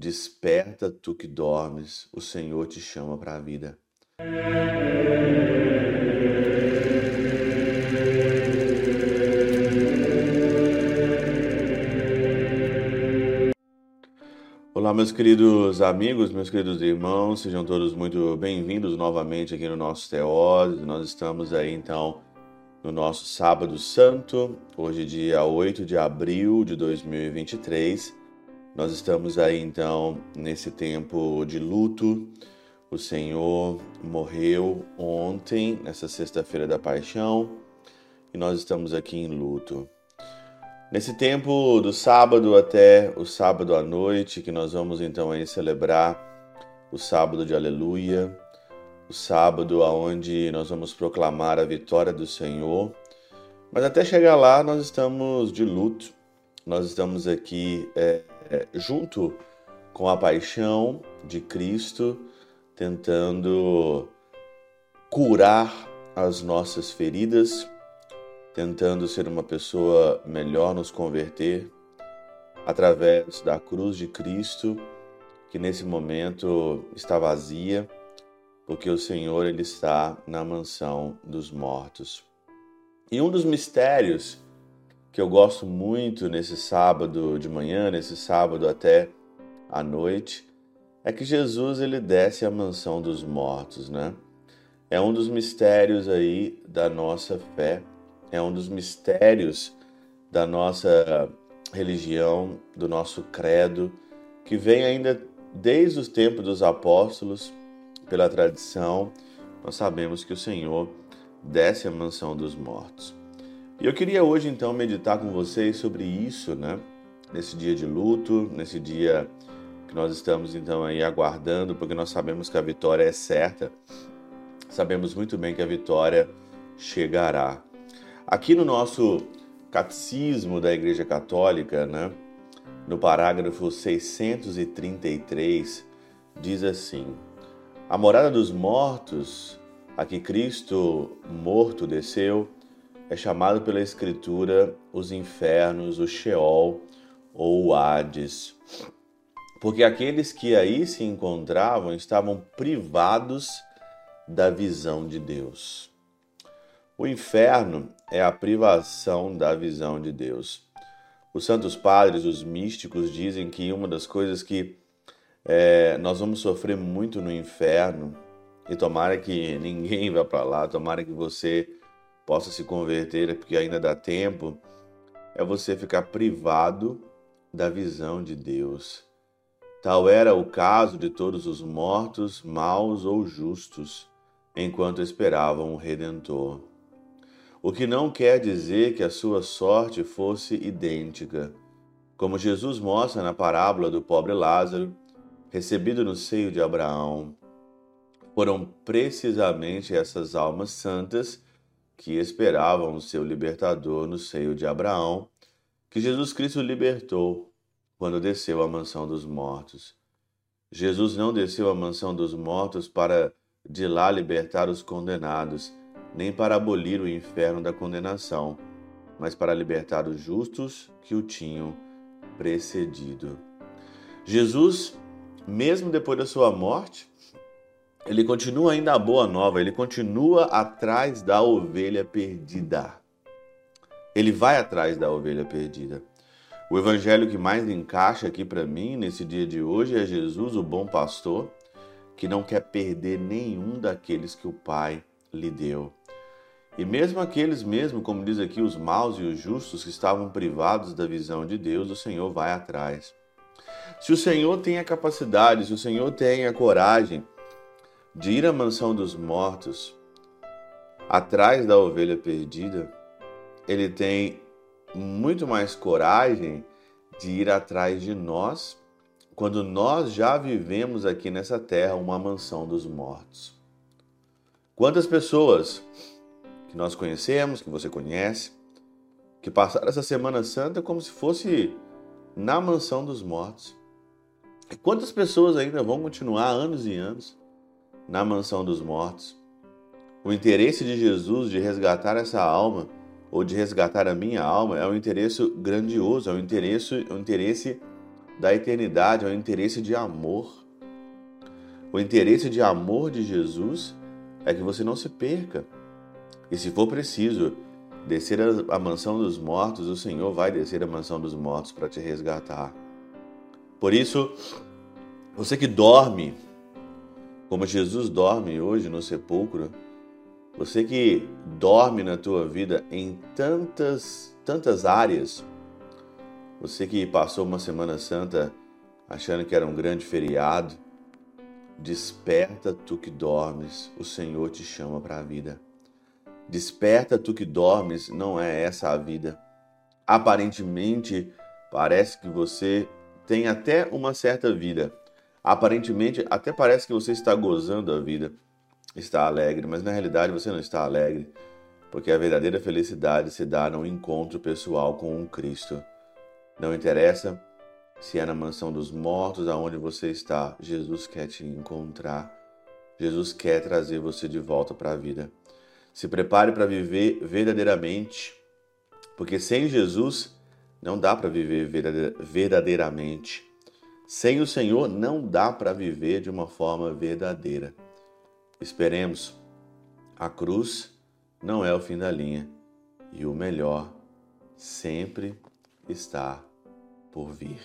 Desperta tu que dormes, o Senhor te chama para a vida. Olá, meus queridos amigos, meus queridos irmãos, sejam todos muito bem-vindos novamente aqui no nosso Teose. Nós estamos aí então no nosso Sábado Santo, hoje, dia 8 de abril de 2023. Nós estamos aí então nesse tempo de luto. O Senhor morreu ontem, nessa sexta-feira da paixão, e nós estamos aqui em luto. Nesse tempo do sábado até o sábado à noite, que nós vamos então aí celebrar o sábado de aleluia, o sábado aonde nós vamos proclamar a vitória do Senhor. Mas até chegar lá nós estamos de luto, nós estamos aqui é, junto com a paixão de Cristo, tentando curar as nossas feridas tentando ser uma pessoa melhor, nos converter através da cruz de Cristo, que nesse momento está vazia, porque o Senhor ele está na mansão dos mortos. E um dos mistérios que eu gosto muito nesse sábado de manhã, nesse sábado até à noite, é que Jesus ele desce à mansão dos mortos, né? É um dos mistérios aí da nossa fé é um dos mistérios da nossa religião, do nosso credo, que vem ainda desde os tempos dos apóstolos, pela tradição, nós sabemos que o Senhor desce à mansão dos mortos. E eu queria hoje então meditar com vocês sobre isso, né? Nesse dia de luto, nesse dia que nós estamos então aí aguardando, porque nós sabemos que a vitória é certa. Sabemos muito bem que a vitória chegará. Aqui no nosso Catecismo da Igreja Católica, né, no parágrafo 633, diz assim: A morada dos mortos, a que Cristo morto desceu, é chamado pela Escritura os infernos, o Sheol ou o Hades. Porque aqueles que aí se encontravam estavam privados da visão de Deus. O inferno é a privação da visão de Deus. Os santos padres, os místicos, dizem que uma das coisas que é, nós vamos sofrer muito no inferno, e tomara que ninguém vá para lá, tomara que você possa se converter, porque ainda dá tempo, é você ficar privado da visão de Deus. Tal era o caso de todos os mortos, maus ou justos, enquanto esperavam o Redentor o que não quer dizer que a sua sorte fosse idêntica. Como Jesus mostra na parábola do pobre Lázaro, recebido no seio de Abraão, foram precisamente essas almas santas que esperavam o seu libertador no seio de Abraão, que Jesus Cristo libertou quando desceu à mansão dos mortos. Jesus não desceu à mansão dos mortos para de lá libertar os condenados, nem para abolir o inferno da condenação, mas para libertar os justos que o tinham precedido. Jesus, mesmo depois da sua morte, ele continua ainda a boa nova, ele continua atrás da ovelha perdida. Ele vai atrás da ovelha perdida. O evangelho que mais encaixa aqui para mim nesse dia de hoje é Jesus, o bom pastor, que não quer perder nenhum daqueles que o Pai lhe deu. E mesmo aqueles mesmo, como diz aqui, os maus e os justos que estavam privados da visão de Deus, o Senhor vai atrás. Se o Senhor tem a capacidade, se o Senhor tem a coragem de ir à mansão dos mortos, atrás da ovelha perdida, ele tem muito mais coragem de ir atrás de nós quando nós já vivemos aqui nessa terra uma mansão dos mortos. Quantas pessoas que nós conhecemos, que você conhece, que passaram essa Semana Santa como se fosse na mansão dos mortos. Quantas pessoas ainda vão continuar anos e anos na mansão dos mortos? O interesse de Jesus de resgatar essa alma ou de resgatar a minha alma é um interesse grandioso, é um interesse, um interesse da eternidade é o interesse de amor. O interesse de amor de Jesus é que você não se perca. E se for preciso descer a mansão dos mortos, o Senhor vai descer a mansão dos mortos para te resgatar. Por isso, você que dorme, como Jesus dorme hoje no sepulcro, você que dorme na tua vida em tantas, tantas áreas, você que passou uma Semana Santa achando que era um grande feriado, desperta tu que dormes, o Senhor te chama para a vida. Desperta tu que dormes, não é essa a vida. Aparentemente, parece que você tem até uma certa vida. Aparentemente, até parece que você está gozando a vida, está alegre, mas na realidade você não está alegre, porque a verdadeira felicidade se dá no encontro pessoal com um Cristo. Não interessa se é na mansão dos mortos, aonde você está, Jesus quer te encontrar. Jesus quer trazer você de volta para a vida. Se prepare para viver verdadeiramente, porque sem Jesus não dá para viver verdadeiramente. Sem o Senhor não dá para viver de uma forma verdadeira. Esperemos. A cruz não é o fim da linha e o melhor sempre está por vir.